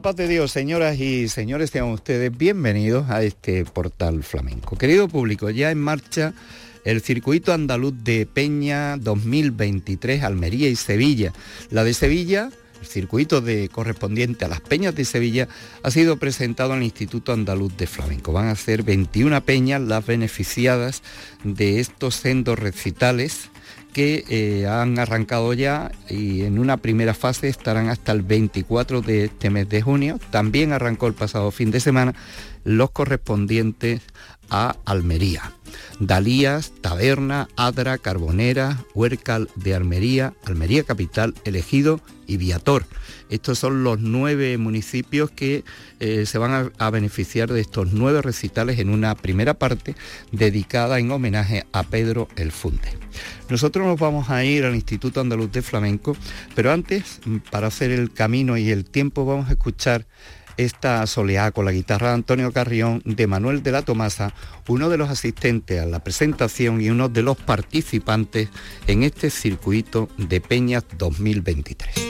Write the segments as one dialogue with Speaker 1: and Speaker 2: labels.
Speaker 1: paz de Dios, señoras y señores, sean ustedes bienvenidos a este portal flamenco. Querido público, ya en marcha el circuito andaluz de Peña 2023, Almería y Sevilla. La de Sevilla, el circuito de correspondiente a las peñas de Sevilla, ha sido presentado al Instituto Andaluz de Flamenco. Van a ser 21 peñas las beneficiadas de estos sendos recitales que eh, han arrancado ya y en una primera fase estarán hasta el 24 de este mes de junio. También arrancó el pasado fin de semana los correspondientes a Almería. Dalías, Taberna, Adra, Carbonera, Huércal de Almería, Almería Capital, Elegido y Viator. Estos son los nueve municipios que eh, se van a, beneficiar de estos nueve recitales en una primera parte dedicada en homenaje a Pedro el Funde. Nosotros nos vamos a ir al Instituto Andaluz de Flamenco, pero antes, para hacer el camino y el tiempo, vamos a escuchar esta soleá con la guitarra de Antonio Carrión de Manuel de la Tomasa, uno de los asistentes a la presentación y uno de los participantes en este circuito de Peñas 2023.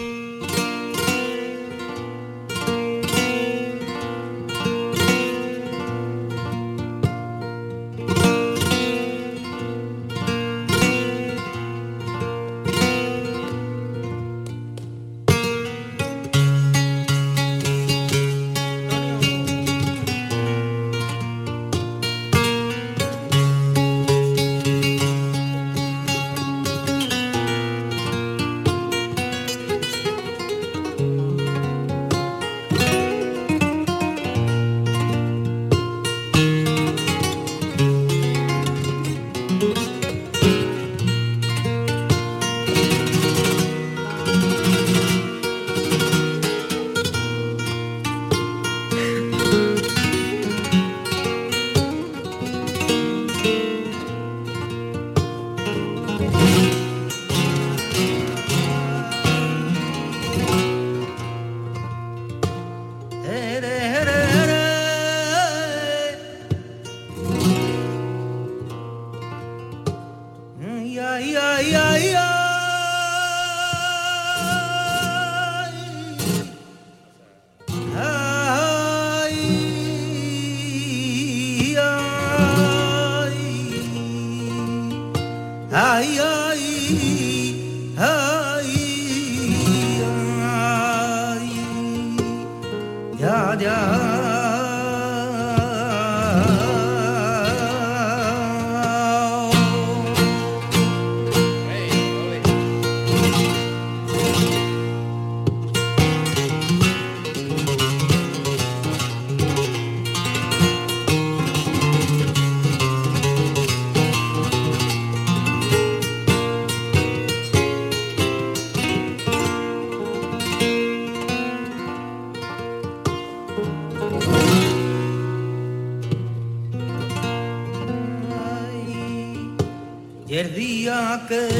Speaker 2: Y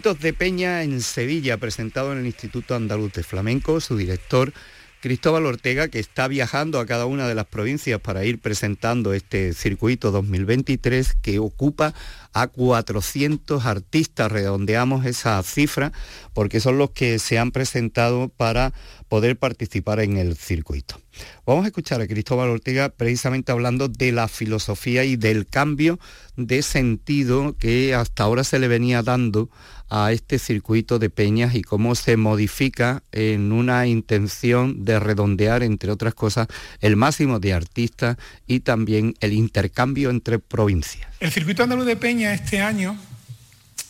Speaker 1: De Peña en Sevilla, presentado en el Instituto Andaluz de Flamenco, su director Cristóbal Ortega, que está viajando a cada una de las provincias para ir presentando este circuito 2023 que ocupa a 400 artistas, redondeamos esa cifra, porque son los que se han presentado para poder participar en el circuito. Vamos a escuchar a Cristóbal Ortega precisamente hablando de la filosofía y del cambio de sentido que hasta ahora se le venía dando a este circuito de peñas y cómo se modifica en una intención de redondear, entre otras cosas, el máximo de artistas y también el intercambio entre provincias.
Speaker 3: El circuito andaluz de peña este año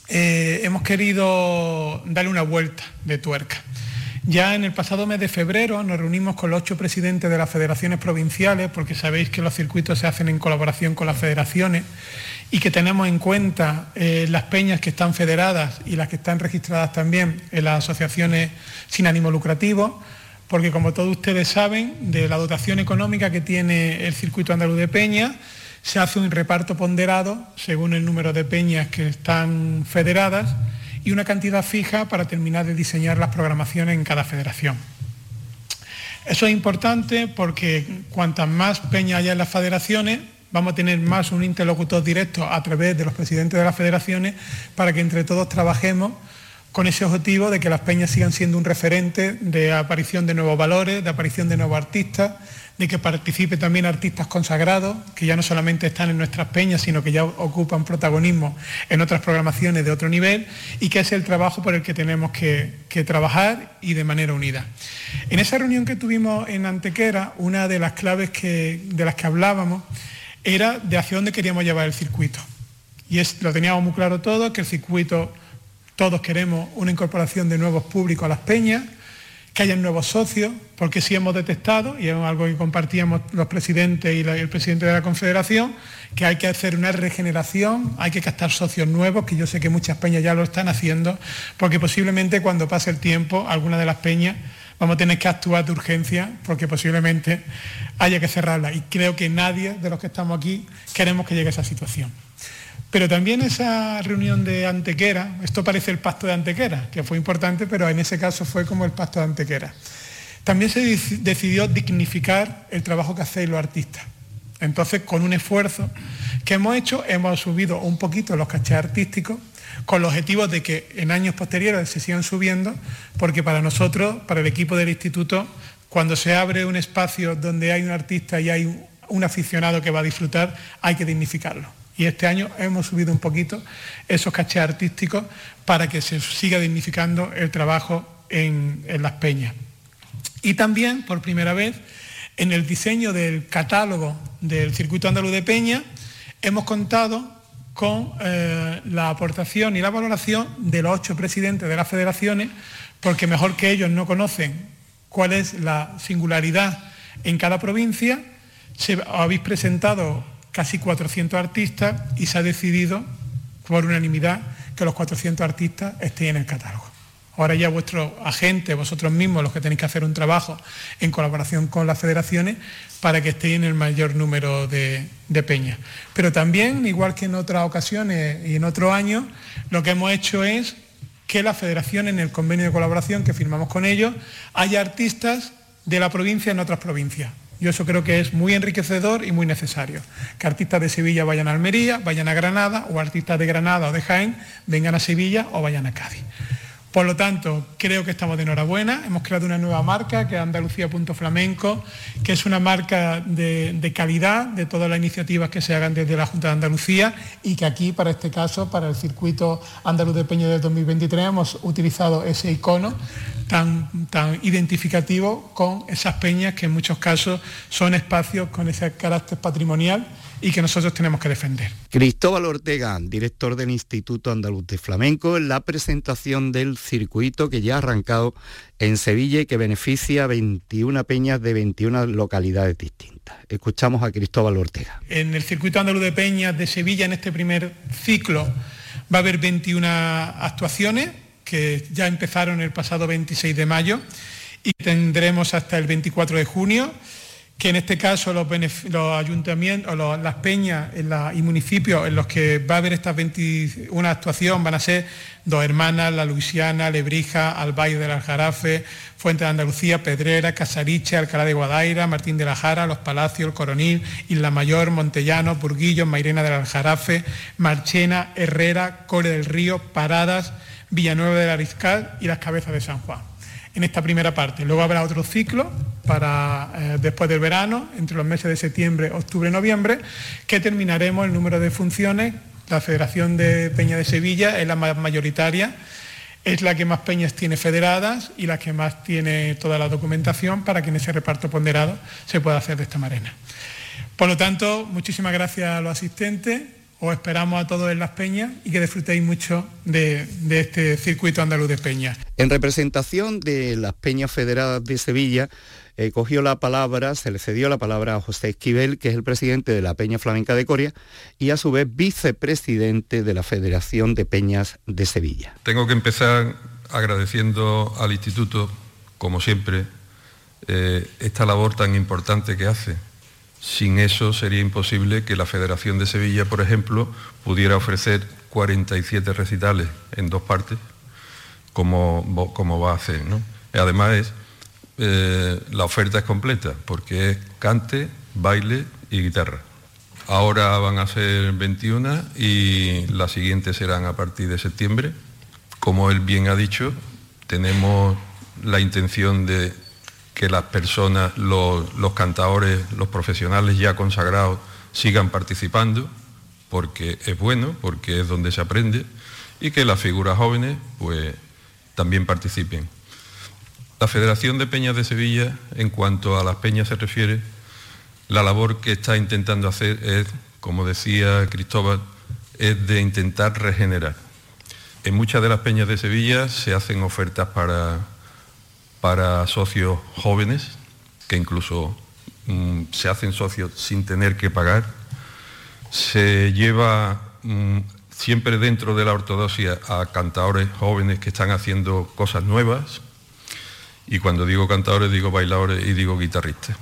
Speaker 3: eh, hemos querido darle una vuelta de tuerca. Ya en el pasado mes de febrero nos reunimos con los ocho presidentes de las federaciones provinciales, porque sabéis que los circuitos se hacen en colaboración con las federaciones, y que tenemos en cuenta eh, las peñas que están federadas y las que están registradas también en las asociaciones sin ánimo lucrativo, porque como todos ustedes saben, de la dotación económica que tiene el circuito andaluz de peñas, se hace un reparto ponderado según el número de peñas que están federadas y una cantidad fija para terminar de diseñar las programaciones en cada federación. Eso es importante porque cuantas más peñas haya en las federaciones, vamos a tener más un interlocutor directo a través de los presidentes de las federaciones para que entre todos trabajemos con ese objetivo de que las peñas sigan siendo un referente de aparición de nuevos valores, de aparición de nuevos artistas, de que participe también artistas consagrados, que ya no solamente están en nuestras peñas, sino que ya ocupan protagonismo en otras programaciones de otro nivel, y que es el trabajo por el que tenemos que, trabajar y de manera unida. En esa reunión que tuvimos en Antequera, una de las claves de las que hablábamos era de hacia dónde queríamos llevar el circuito. Y lo teníamos muy claro todo, que el circuito, todos queremos una incorporación de nuevos públicos a las peñas, que haya nuevos socios, porque sí hemos detectado, y es algo que compartíamos los presidentes y el presidente de la Confederación, que hay que hacer una regeneración, hay que captar socios nuevos, que yo sé que muchas peñas ya lo están haciendo, porque posiblemente cuando pase el tiempo, alguna de las peñas vamos a tener que actuar de urgencia porque posiblemente haya que cerrarla. Y creo que nadie de los que estamos aquí queremos que llegue a esa situación. Pero también esa reunión de Antequera, esto parece el pacto de Antequera, que fue importante, pero en ese caso fue como el pacto de Antequera. También se decidió dignificar el trabajo que hacéis los artistas. Entonces, con un esfuerzo que hemos hecho, hemos subido un poquito los cachés artísticos con el objetivo de que en años posteriores se sigan subiendo, porque para nosotros, para el equipo del instituto, cuando se abre un espacio donde hay un artista y hay un aficionado que va a disfrutar, hay que dignificarlo. Y este año hemos subido un poquito esos cachés artísticos para que se siga dignificando el trabajo en las peñas. Y también, por primera vez, en el diseño del catálogo del Circuito Andaluz de Peña, hemos contado con eh, la aportación y la valoración de los ocho presidentes de las federaciones, porque mejor que ellos no conocen cuál es la singularidad en cada provincia. Se, habéis presentado casi 400 artistas y se ha decidido por unanimidad que los 400 artistas estén en el catálogo. Ahora ya vuestros agentes, vosotros mismos, los que tenéis que hacer un trabajo en colaboración con las federaciones para que estéis en el mayor número de, peñas. Pero también, igual que en otras ocasiones y en otros años, lo que hemos hecho es que la federación, en el convenio de colaboración que firmamos con ellos, haya artistas de la provincia en otras provincias. Yo eso creo que es muy enriquecedor y muy necesario. Que artistas de Sevilla vayan a Almería, vayan a Granada, o artistas de Granada o de Jaén vengan a Sevilla o vayan a Cádiz. Por lo tanto, creo que estamos de enhorabuena. Hemos creado una nueva marca, que es Andalucía.flamenco, que es una marca de, calidad de todas las iniciativas que se hagan desde la Junta de Andalucía y que aquí, para este caso, para el circuito andaluz de Peña del 2023, hemos utilizado ese icono tan, tan identificativo con esas peñas que en muchos casos son espacios con ese carácter patrimonial y que nosotros tenemos que defender.
Speaker 1: Cristóbal Ortega, director del Instituto Andaluz de Flamenco, en la presentación del circuito que ya ha arrancado en Sevilla y que beneficia a 21 peñas de 21 localidades distintas. Escuchamos a Cristóbal Ortega.
Speaker 3: En el circuito andaluz de peñas de Sevilla, en este primer ciclo, va a haber 21 actuaciones que ya empezaron el pasado 26 de mayo y tendremos hasta el 24 de junio que en este caso los, ayuntamientos, las peñas y municipios en los que va a haber esta una actuación van a ser Dos Hermanas, La Luisiana, Lebrija, Albaide del Aljarafe, Fuente de Andalucía, Pedrera, Casariche, Alcalá de Guadaira, Martín de la Jara, Los Palacios, El Coronil, Isla Mayor, Montellano, Burguillo, Mairena del Aljarafe, Marchena, Herrera, Core del Río, Paradas, Villanueva del Ariscal y Las Cabezas de San Juan en esta primera parte. Luego habrá otro ciclo para eh, después del verano, entre los meses de septiembre, octubre, noviembre, que terminaremos el número de funciones. La Federación de Peña de Sevilla es la más mayoritaria, es la que más peñas tiene federadas y la que más tiene toda la documentación para que en ese reparto ponderado se pueda hacer de esta manera. Por lo tanto, muchísimas gracias a los asistentes os esperamos a todos en Las Peñas y que disfrutéis mucho de, este circuito andaluz de peñas.
Speaker 1: En representación de las Peñas Federadas de Sevilla, eh, cogió la palabra, se le cedió la palabra a José Esquivel, que es el presidente de la Peña Flamenca de Coria y a su vez vicepresidente de la Federación de Peñas de Sevilla.
Speaker 4: Tengo que empezar agradeciendo al instituto, como siempre, eh, esta labor tan importante que hace sin eso sería imposible que la Federación de Sevilla, por ejemplo, pudiera ofrecer 47 recitales en dos partes, como, va a hacer. Además, eh, la oferta es completa, porque es cante, baile y guitarra. Ahora van a ser 21 y las siguientes serán a partir de septiembre. Como él bien ha dicho, tenemos la intención de que las personas, los, cantadores, los profesionales ya consagrados sigan participando, porque es bueno, porque es donde se aprende, y que las figuras jóvenes pues también participen. La Federación de Peñas de Sevilla, en cuanto a las peñas se refiere, la labor que está intentando hacer es, como decía Cristóbal, es de intentar regenerar. En muchas de las peñas de Sevilla se hacen ofertas para para socios jóvenes, que incluso mm, se hacen socios sin tener que pagar. Se lleva mm, siempre dentro de la ortodoxia a cantadores jóvenes que están haciendo cosas nuevas. Y cuando digo cantadores digo bailadores y digo guitarristas.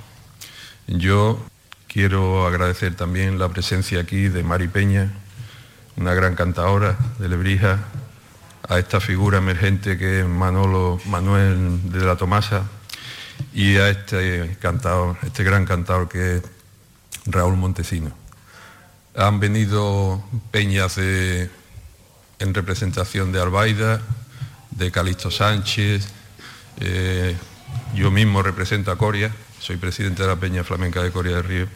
Speaker 4: Yo quiero agradecer también la presencia aquí de Mari Peña, una gran cantadora de Lebrija, a esta figura emergente que es Manolo Manuel de la Tomasa y a este cantador, este gran cantador que es Raúl Montesino. Han venido peñas en representación de Albaida, de Calixto Sánchez, eh, yo mismo represento a Coria, soy presidente de la Peña Flamenca de Coria del Río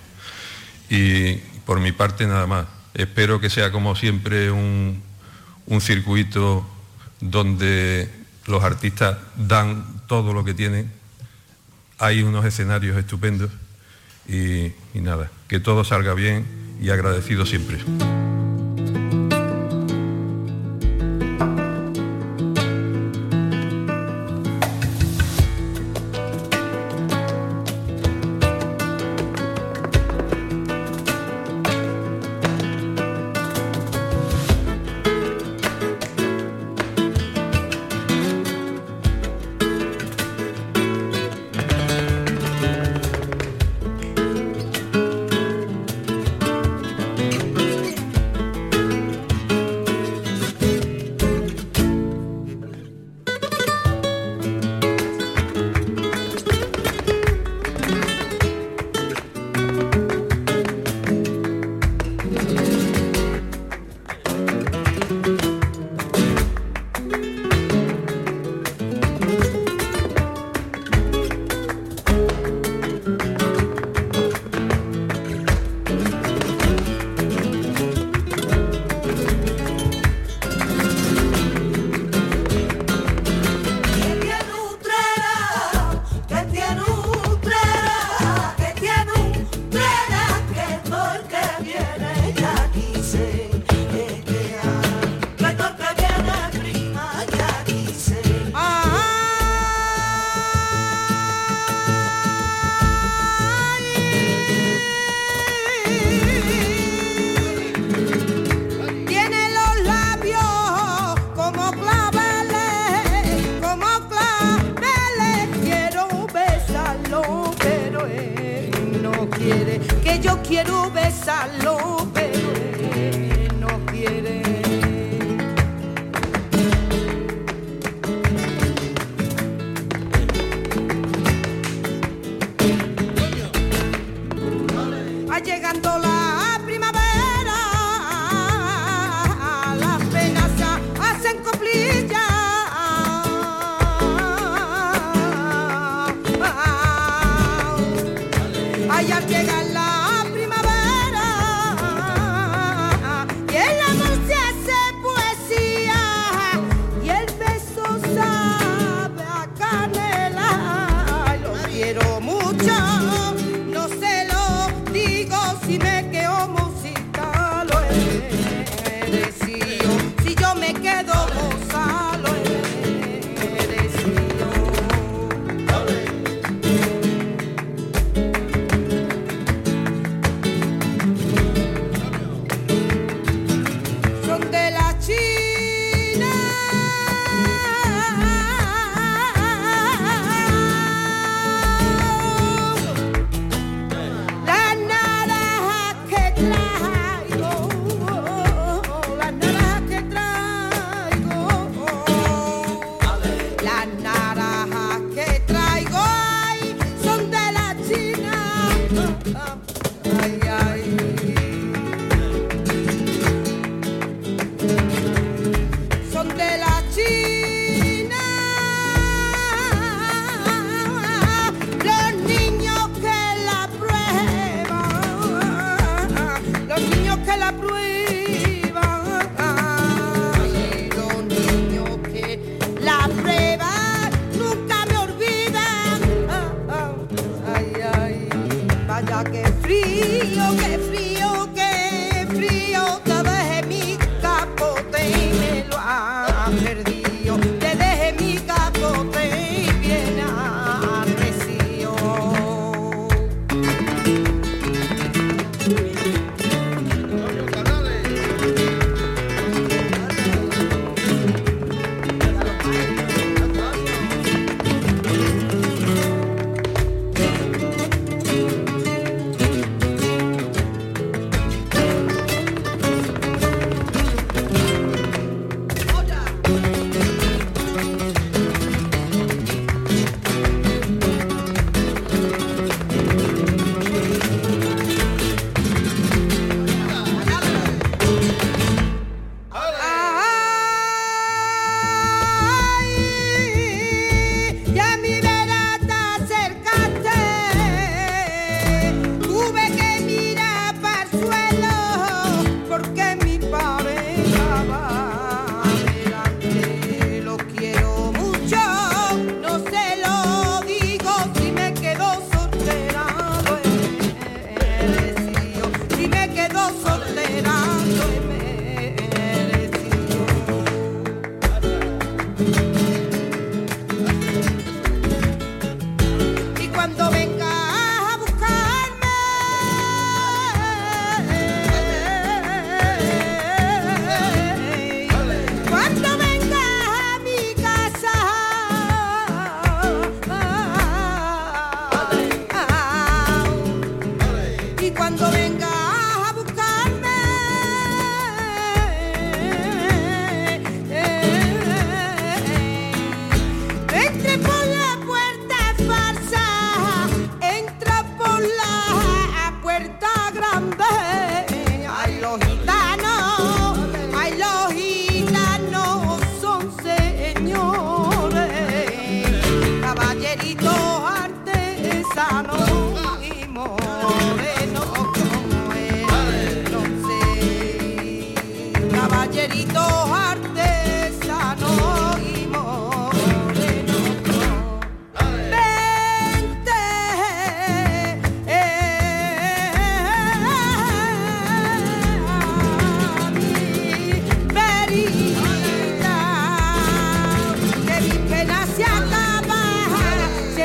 Speaker 4: y por mi parte nada más. Espero que sea como siempre un, un circuito donde los artistas dan todo lo que tienen. Hay unos escenarios estupendos y, nada, que todo salga bien y agradecido siempre.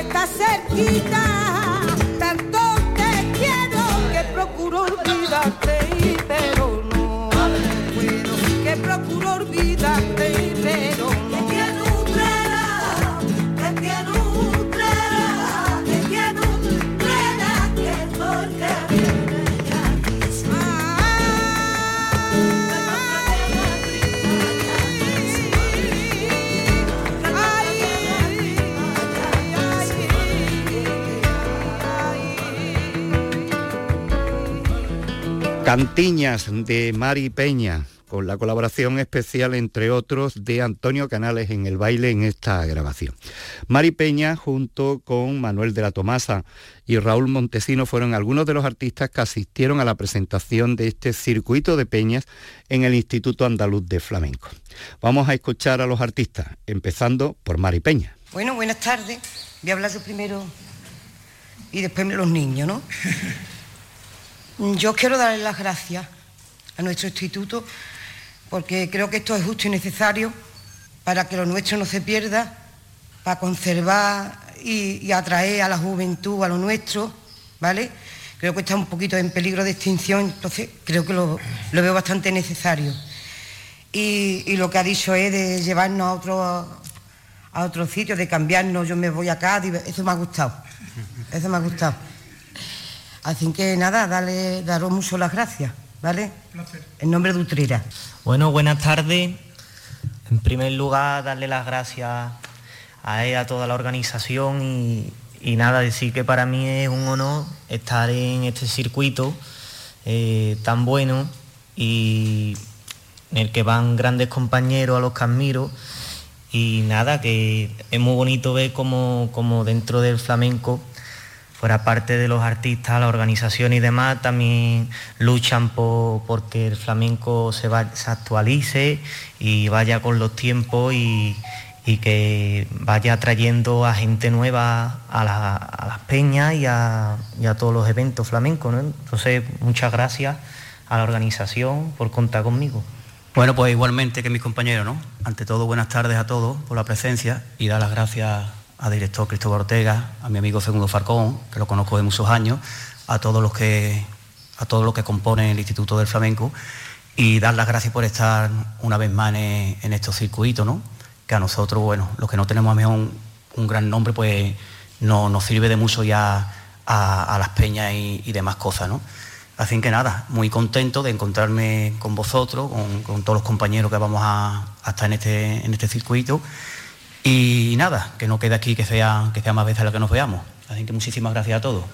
Speaker 4: está cerquita.
Speaker 1: Cantiñas de Mari Peña, con la colaboración especial, entre otros, de Antonio Canales en el baile en esta grabación. Mari Peña, junto con Manuel de la Tomasa y Raúl Montesino, fueron algunos de los artistas que asistieron a la presentación de este circuito de peñas en el Instituto Andaluz de Flamenco. Vamos a escuchar a los artistas, empezando por Mari Peña.
Speaker 5: Bueno, buenas tardes. Voy a hablar yo primero y después los niños, ¿no? Yo quiero darle las gracias a nuestro instituto porque creo que esto es justo y necesario para que lo nuestro no se pierda, para conservar y, atraer a la juventud a lo nuestro, ¿vale? Creo que está un poquito en peligro de extinción, entonces creo que lo, veo bastante necesario. Y, lo que ha dicho es de llevarnos a otro, a otro sitio, de cambiarnos, yo me voy acá, eso me ha gustado, eso me ha gustado. Así que nada, dale, daros mucho las gracias, ¿vale? En nombre de Utrera.
Speaker 6: Bueno, buenas tardes. En primer lugar, darle las gracias a ella, a toda la organización y, nada, decir que para mí es un honor estar en este circuito eh, tan bueno y en el que van grandes compañeros a los que admiro y nada, que es muy bonito ver como, como dentro del flamenco fuera parte de los artistas, la organización y demás, también luchan por porque el flamenco se, se actualice y vaya con los tiempos y, que vaya trayendo a gente nueva a, las peñas y a, todos los eventos flamencos. Entonces, muchas gracias a la organización por contar conmigo.
Speaker 7: Bueno, pues igualmente que mis compañeros, ¿no? Ante todo, buenas tardes a todos por la presencia y dar las gracias al director Cristóbal Ortega, a mi amigo Segundo Farcón, que lo conozco de muchos años, a todos los que, a todos los que componen el Instituto del Flamenco y dar las gracias por estar una vez más en, estos circuitos, ¿no? que a nosotros, bueno, los que no tenemos a mejor un, gran nombre, pues no, nos sirve de mucho ya a, las peñas y, demás cosas. ¿no? Así que nada, muy contento de encontrarme con vosotros, con, todos los compañeros que vamos a, a estar en este, en este circuito y nada, que no quede aquí que sea, que sea más veces la que nos veamos. Así que muchísimas gracias a todos.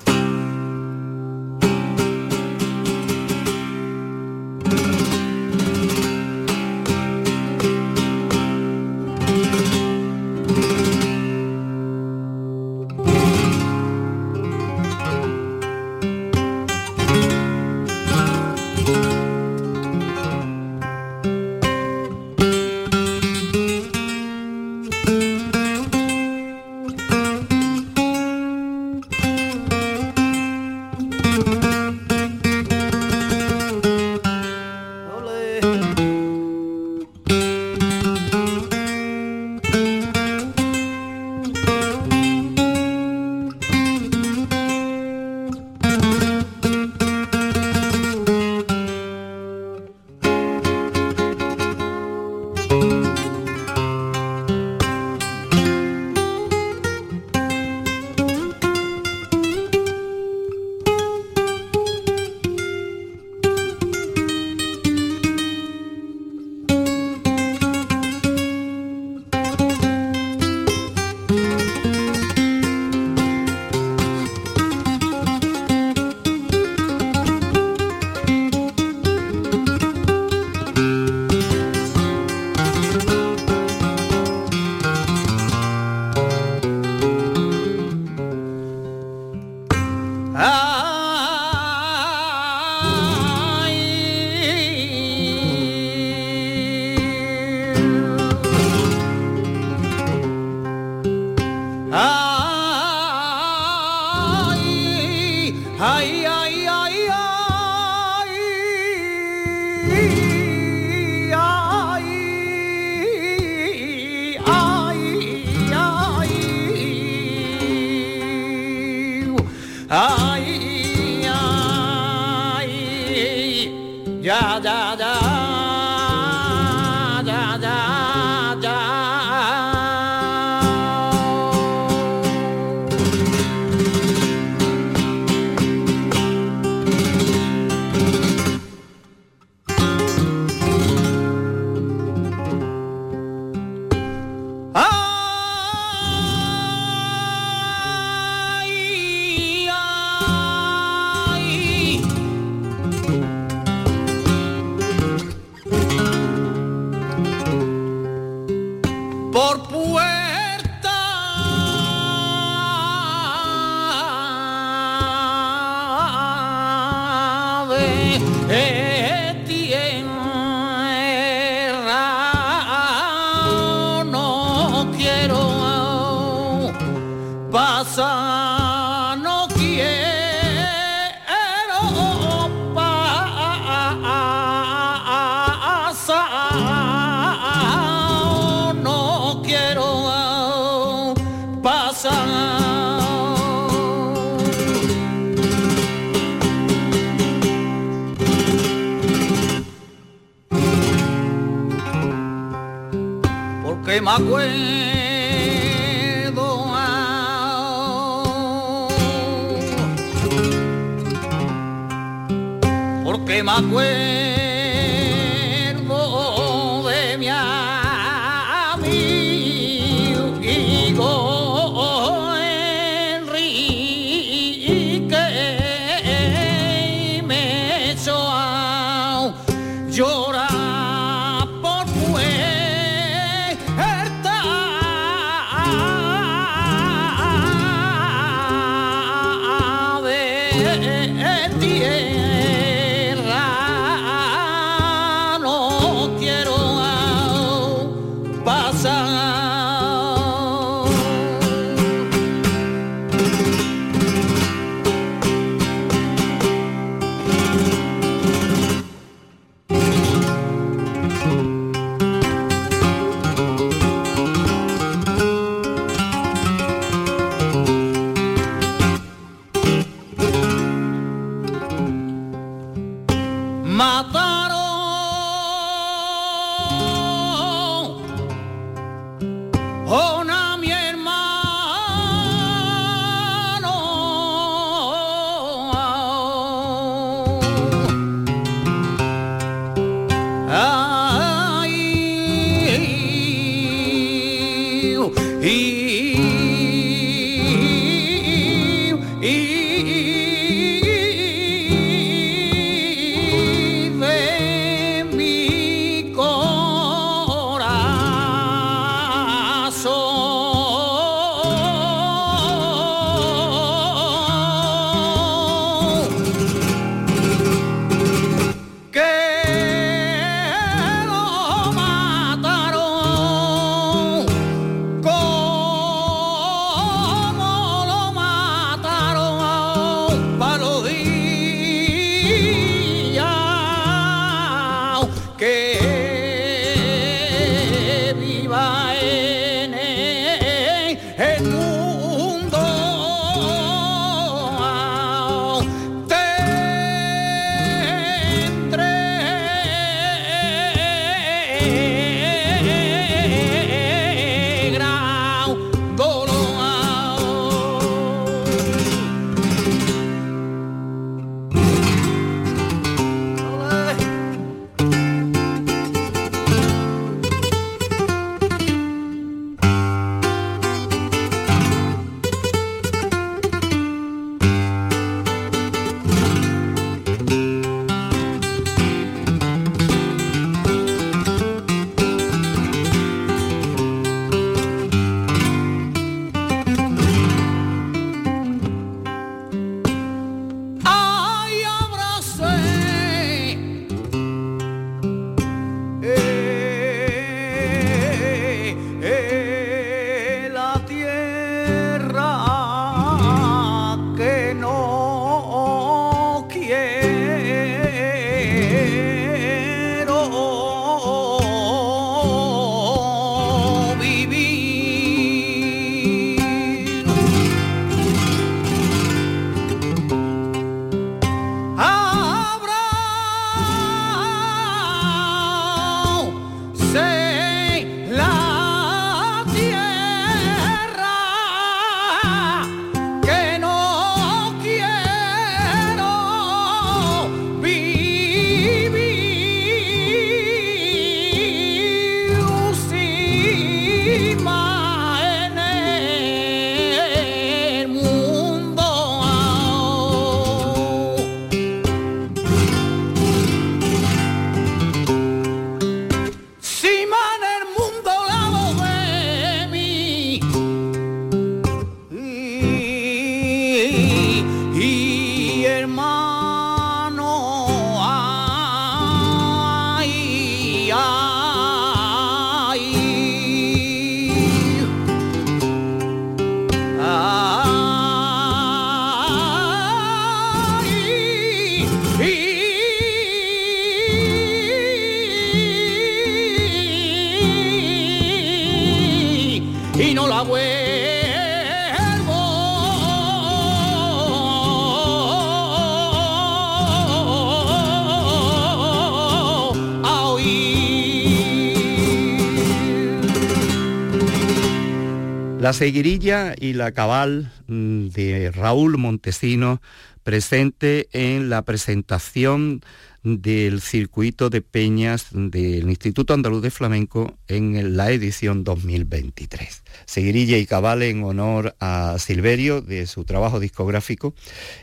Speaker 1: Seguirilla y la cabal mm, de Raúl Montesino presente en la presentación del circuito de peñas del Instituto Andaluz de Flamenco en la edición 2023. Seguirilla y cabal en honor a Silverio de su trabajo discográfico.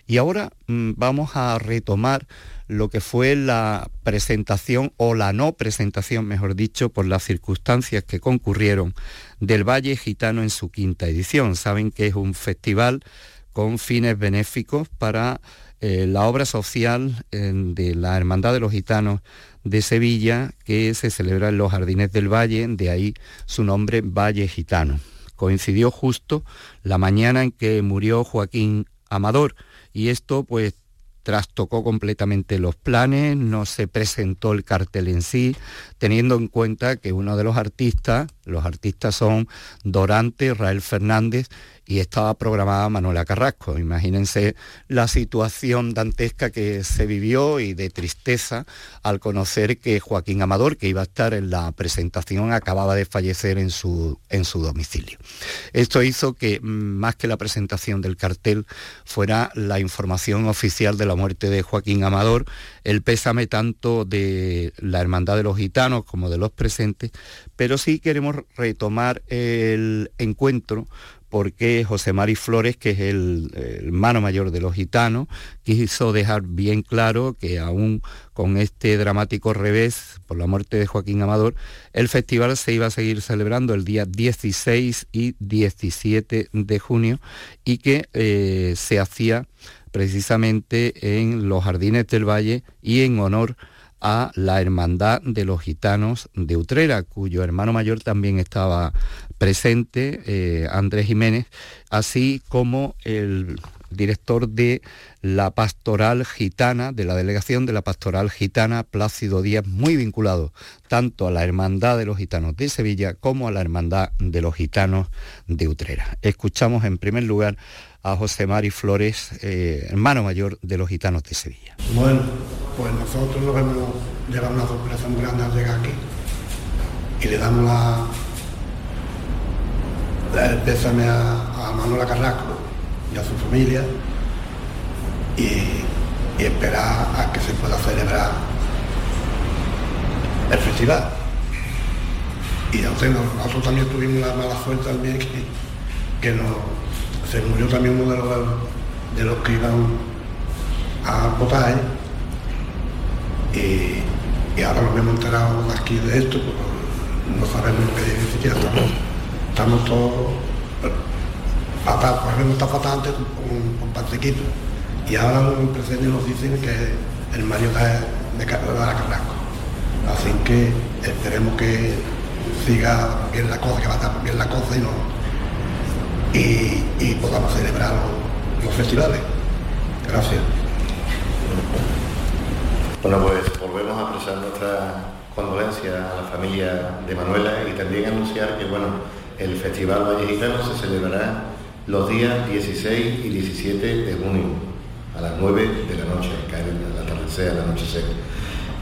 Speaker 1: Y ahora mm, vamos a retomar lo que fue la presentación o la no presentación, mejor dicho, por las circunstancias que concurrieron del Valle Gitano en su quinta edición. Saben que es un festival con fines benéficos para eh, la obra social de la Hermandad de los Gitanos de Sevilla, que se celebra en los Jardines del Valle, de ahí su nombre Valle Gitano. Coincidió justo la mañana en que murió Joaquín Amador y esto pues trastocó completamente los planes, no se presentó el cartel en sí, teniendo en cuenta que uno de los artistas Los artistas son Dorante, Rael Fernández y estaba programada Manuela Carrasco. Imagínense la situación dantesca que se vivió y de tristeza al conocer que Joaquín Amador, que iba a estar en la presentación, acababa de fallecer en su, en su domicilio. Esto hizo que mm, más que la presentación del cartel fuera la información oficial de la muerte de Joaquín Amador, el pésame tanto de la Hermandad de los Gitanos como de los presentes, pero sí queremos retomar el encuentro porque José Mari Flores, que es el, hermano mayor de los gitanos, quiso dejar bien claro que aún con este dramático revés por la muerte de Joaquín Amador, el festival se iba a seguir celebrando el día 16 y 17 de junio y que eh, se hacía precisamente en los Jardines del Valle y en honor la Hermandad de los Gitanos de Utrera, cuyo hermano mayor también estaba presente, eh, Andrés Jiménez, así como el director de la pastoral gitana, de la delegación de la pastoral gitana, Plácido Díaz, muy vinculado tanto a la Hermandad de los Gitanos de Sevilla como a la Hermandad de los Gitanos de Utrera. Escuchamos en primer lugar a José Mari Flores, eh, hermano mayor de los Gitanos de Sevilla.
Speaker 8: Bueno, pues nosotros nos hemos llevado una sorpresa muy grande al llegar aquí y le damos la, el pésame a, a Manuela Carrasco y a su familia y, esperar a que se pueda celebrar el festival. Y nosotros también tuvimos la mala suerte también que, se murió también uno de los, de los que iban a votar y, ahora nos hemos enterado aquí de esto, porque no sabemos que ni siquiera estamos, estamos todos fatal, por ejemplo está fatal antes con, con y ahora los empresarios nos dicen que el Mario de, de, Carrasco. Así que esperemos que siga bien la cosa, que va a estar bien la cosa y no y, podamos celebrar los festivales. Gracias.
Speaker 9: Bueno, pues volvemos a expresar nuestra condolencia a la familia de Manuela y también anunciar que bueno, el Festival Valle Gitano se celebrará los días 16 y 17 de junio a las 9 de la noche, cae el atardecer, al anochecer.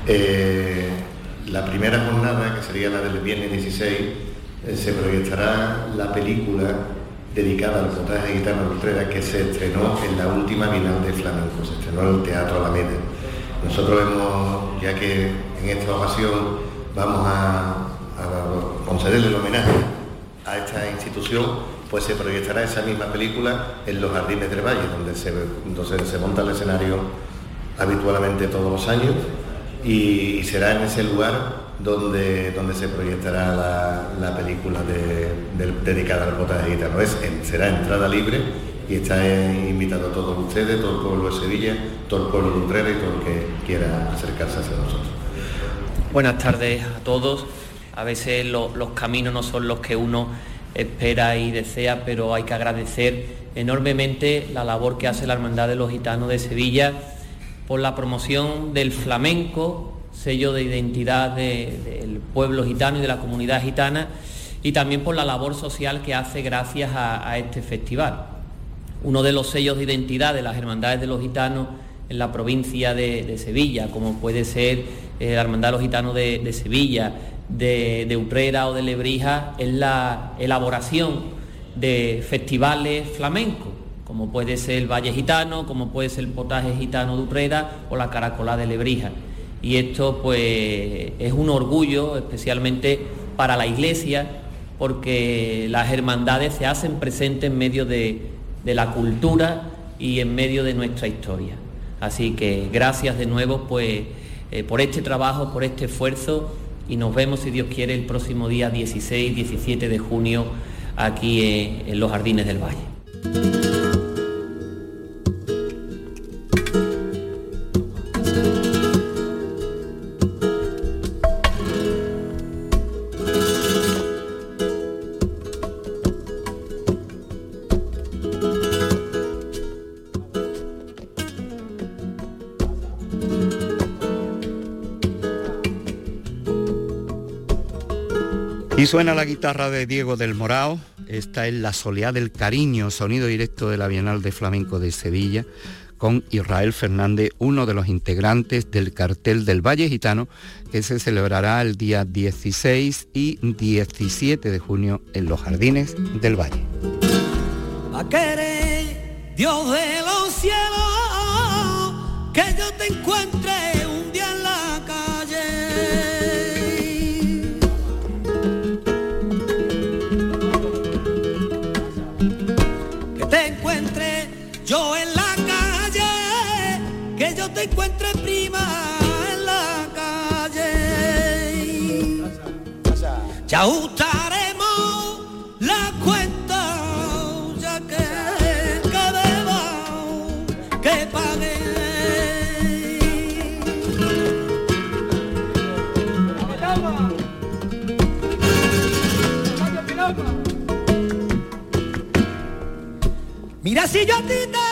Speaker 9: Eh, la primera jornada, que sería la del viernes 16, eh, se proyectará la película dedicada al potaje gitano de que se estrenó en la última Bienal de Flamenco, se estrenó en el Teatro Alameda. Nosotros hemos, ya que en esta ocasión vamos a, concederle el homenaje a esta institución, pues se proyectará esa misma película en los Jardines del Valle, donde se, donde se monta el escenario habitualmente todos los años y, será en ese lugar donde, donde se proyectará la, película dedicada al potaje gitano. Es, será entrada libre y está invitado a todos ustedes, todo el pueblo de Sevilla, todo el pueblo de Utrera y todo el que quiera acercarse hacia nosotros.
Speaker 10: Buenas tardes a todos. A veces los caminos no son los que uno espera y desea, pero hay que agradecer enormemente la labor que hace la Hermandad de los Gitanos de Sevilla por la promoción del flamenco, sello de identidad del pueblo gitano y de la comunidad gitana, y también por la labor social que hace gracias a este festival uno de los sellos de identidad de las hermandades de los gitanos en la provincia de, Sevilla, como puede ser eh, la Hermandad de los Gitanos de, Sevilla, de, de, Utrera o de Lebrija, es la elaboración de festivales flamencos, como puede ser el Valle Gitano, como puede ser el Potaje Gitano de Utrera o la Caracolá de Lebrija. Y esto pues es un orgullo especialmente para la Iglesia, porque las hermandades se hacen presentes en medio de, de la cultura y en medio de nuestra historia. Así que gracias de nuevo pues, eh, por este trabajo, por este esfuerzo y nos vemos, si Dios quiere, el próximo día 16, 17 de junio aquí en los Jardines del Valle.
Speaker 1: Suena la guitarra de Diego del Morao, esta es La Soleá del Cariño, sonido directo de la Bienal de Flamenco de Sevilla, con Israel Fernández, uno de los integrantes del cartel del Valle Gitano, que se celebrará el día 16 y 17 de junio en los Jardines del Valle.
Speaker 2: Te encuentre prima en la calle. Ya ajustaremos la cuenta, ya que que pague. Mira si yo a ti te, te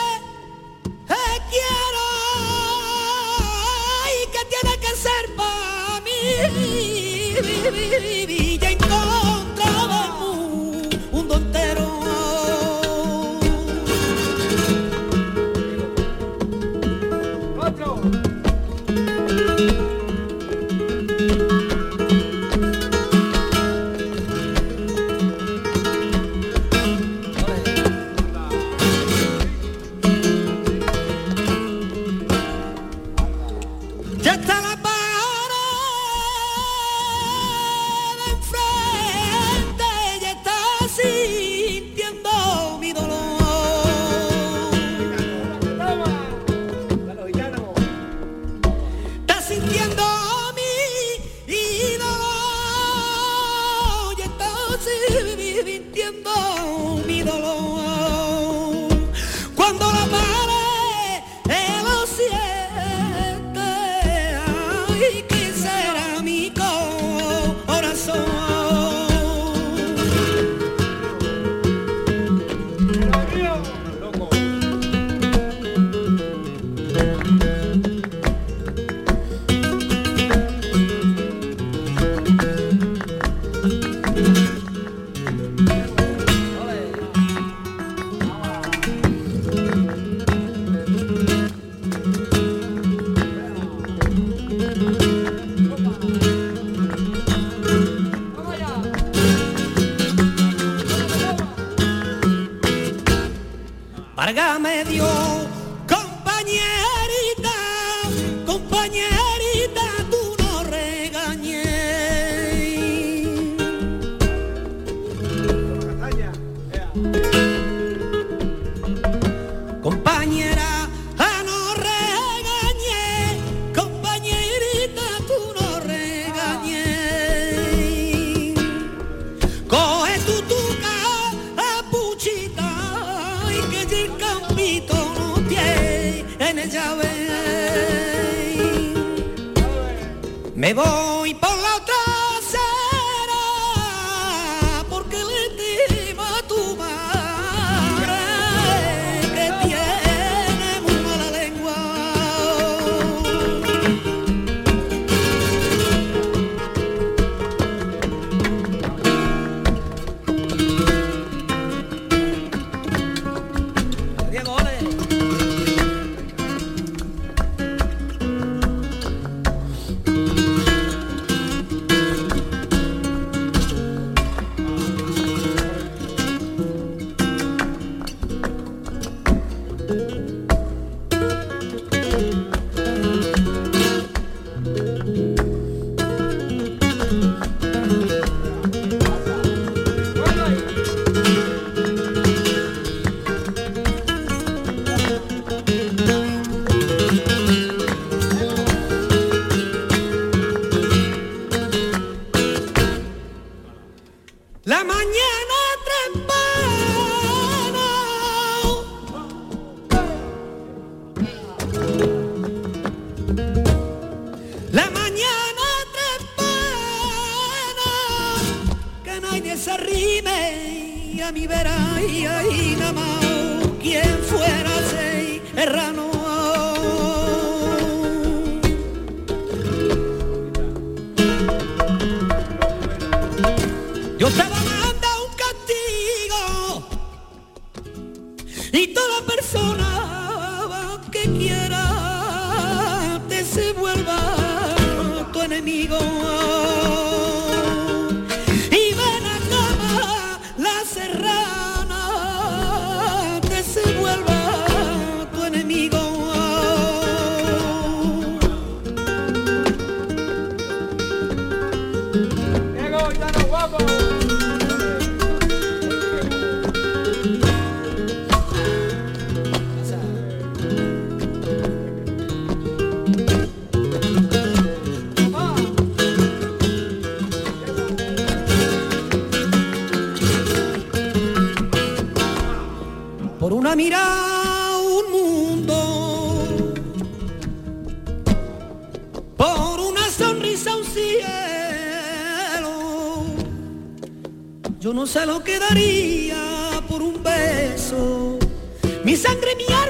Speaker 2: sangre, mi alma